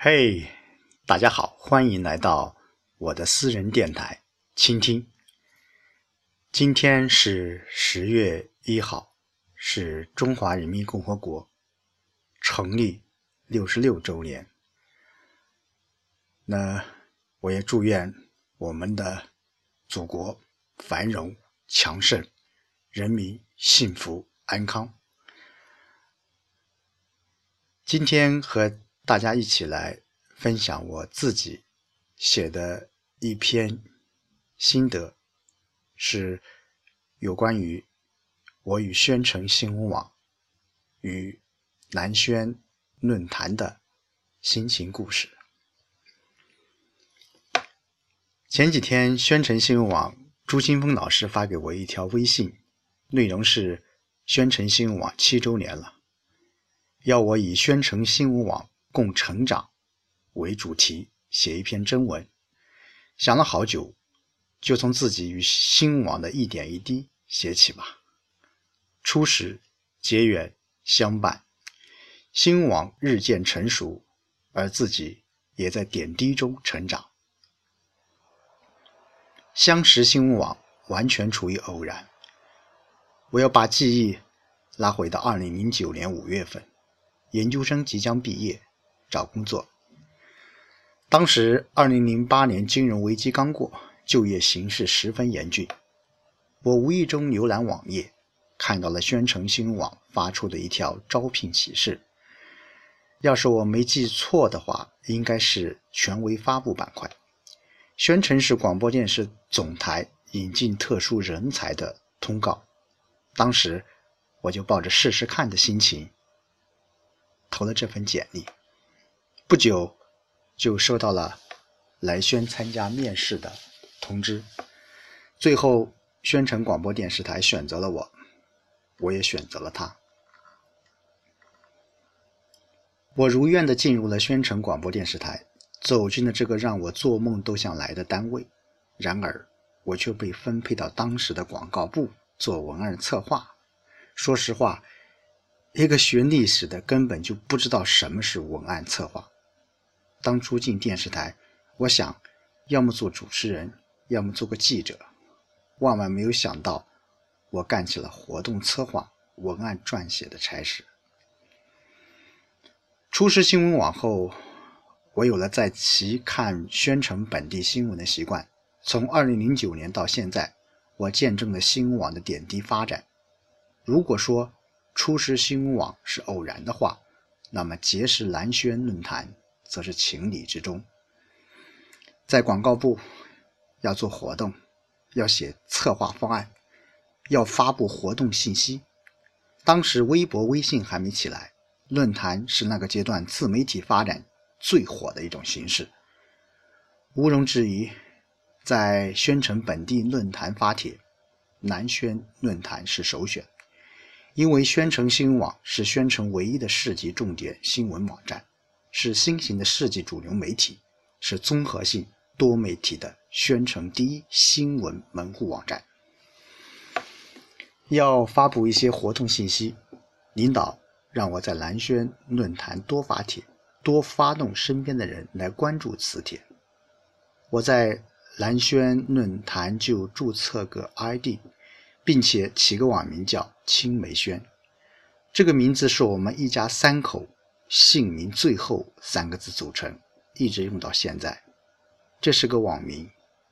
嘿，大家好，欢迎来到我的私人电台，倾听。今天是十月一号，是中华人民共和国成立六十六周年。那我也祝愿我们的祖国繁荣强盛，人民幸福安康。今天和大家一起来分享我自己写的一篇心得，是有关于我与宣城新闻网与南宣论坛的心情故事。前几天，宣城新闻网朱新峰老师发给我一条微信，内容是宣城新闻网七周年了。要我以“宣城新闻网共成长”为主题写一篇征文，想了好久，就从自己与新网的一点一滴写起吧。初始结缘相伴，新网日渐成熟，而自己也在点滴中成长。相识新网完全处于偶然。我要把记忆拉回到二零零九年五月份。研究生即将毕业，找工作。当时，二零零八年金融危机刚过，就业形势十分严峻。我无意中浏览网页，看到了宣城新闻网发出的一条招聘启事。要是我没记错的话，应该是权威发布板块，宣城市广播电视总台引进特殊人才的通告。当时，我就抱着试试看的心情。投了这份简历，不久就收到了来宣参加面试的通知。最后，宣城广播电视台选择了我，我也选择了他。我如愿的进入了宣城广播电视台，走进了这个让我做梦都想来的单位。然而，我却被分配到当时的广告部做文案策划。说实话。一个学历史的根本就不知道什么是文案策划。当初进电视台，我想，要么做主持人，要么做个记者。万万没有想到，我干起了活动策划、文案撰写的差事。初识新闻网后，我有了在其看宣城本地新闻的习惯。从2009年到现在，我见证了新闻网的点滴发展。如果说，初识新闻网是偶然的话，那么结识蓝轩论坛则是情理之中。在广告部要做活动，要写策划方案，要发布活动信息。当时微博、微信还没起来，论坛是那个阶段自媒体发展最火的一种形式。毋庸置疑，在宣城本地论坛发帖，南宣论坛是首选。因为宣城新闻网是宣城唯一的市级重点新闻网站，是新型的市级主流媒体，是综合性多媒体的宣城第一新闻门户网站。要发布一些活动信息，领导让我在蓝轩论坛多发帖，多发动身边的人来关注此帖。我在蓝轩论坛就注册个 ID。并且起个网名叫“青梅轩”，这个名字是我们一家三口姓名最后三个字组成，一直用到现在。这是个网名，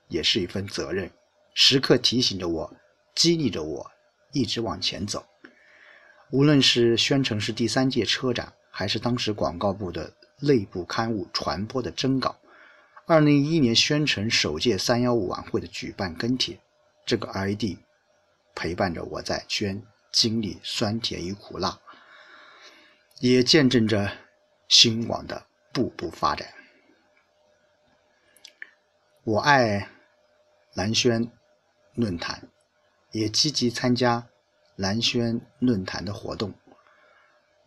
也是一份责任，时刻提醒着我，激励着我，一直往前走。无论是宣城市第三届车展，还是当时广告部的内部刊物传播的征稿，二零一一年宣城首届三幺五晚会的举办跟帖，这个 ID。陪伴着我在宣经历酸甜与苦辣，也见证着新网的步步发展。我爱蓝轩论坛，也积极参加蓝轩论坛的活动。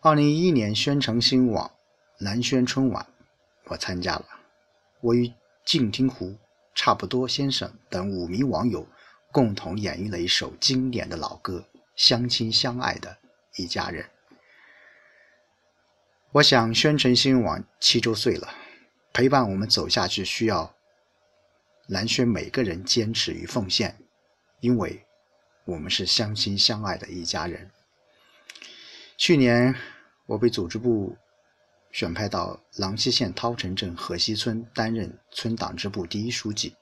二零一一年宣城新网蓝轩春晚，我参加了。我与静听湖、差不多先生等五名网友。共同演绎了一首经典的老歌《相亲相爱的一家人》。我想，宣城新闻网七周岁了，陪伴我们走下去，需要蓝轩每个人坚持与奉献，因为我们是相亲相爱的一家人。去年我被组织部选派到郎溪县涛城镇河西村担任村党支部第一书记。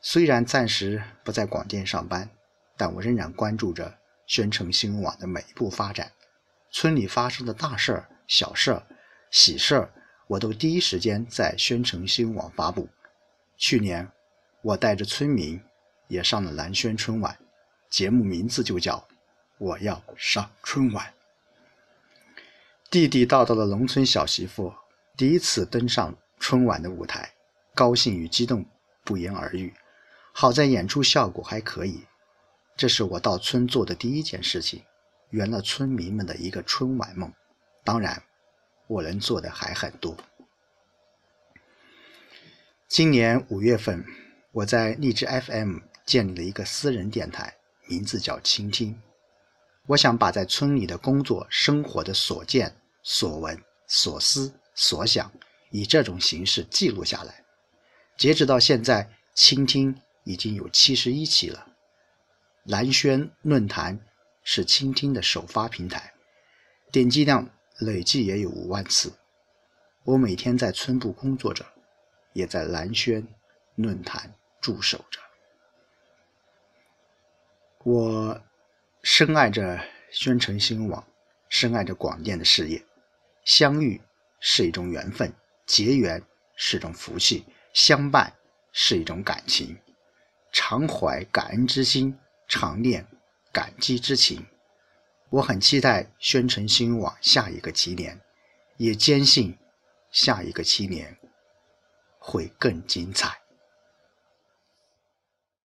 虽然暂时不在广电上班，但我仍然关注着宣城新闻网的每一步发展。村里发生的大事儿、小事儿、喜事儿，我都第一时间在宣城新闻网发布。去年，我带着村民也上了蓝轩春晚，节目名字就叫《我要上春晚》。地地道道的农村小媳妇第一次登上春晚的舞台，高兴与激动不言而喻。好在演出效果还可以，这是我到村做的第一件事情，圆了村民们的一个春晚梦。当然，我能做的还很多。今年五月份，我在荔枝 FM 建立了一个私人电台，名字叫“倾听”。我想把在村里的工作、生活的所见、所闻、所思、所想，以这种形式记录下来。截止到现在，倾听。已经有七十一期了。蓝轩论坛是倾听的首发平台，点击量累计也有五万次。我每天在村部工作着，也在蓝轩论坛驻守着。我深爱着宣城新闻网，深爱着广电的事业。相遇是一种缘分，结缘是一种福气，相伴是一种感情。常怀感恩之心，常念感激之情。我很期待宣城新网下一个七年，也坚信下一个七年会更精彩。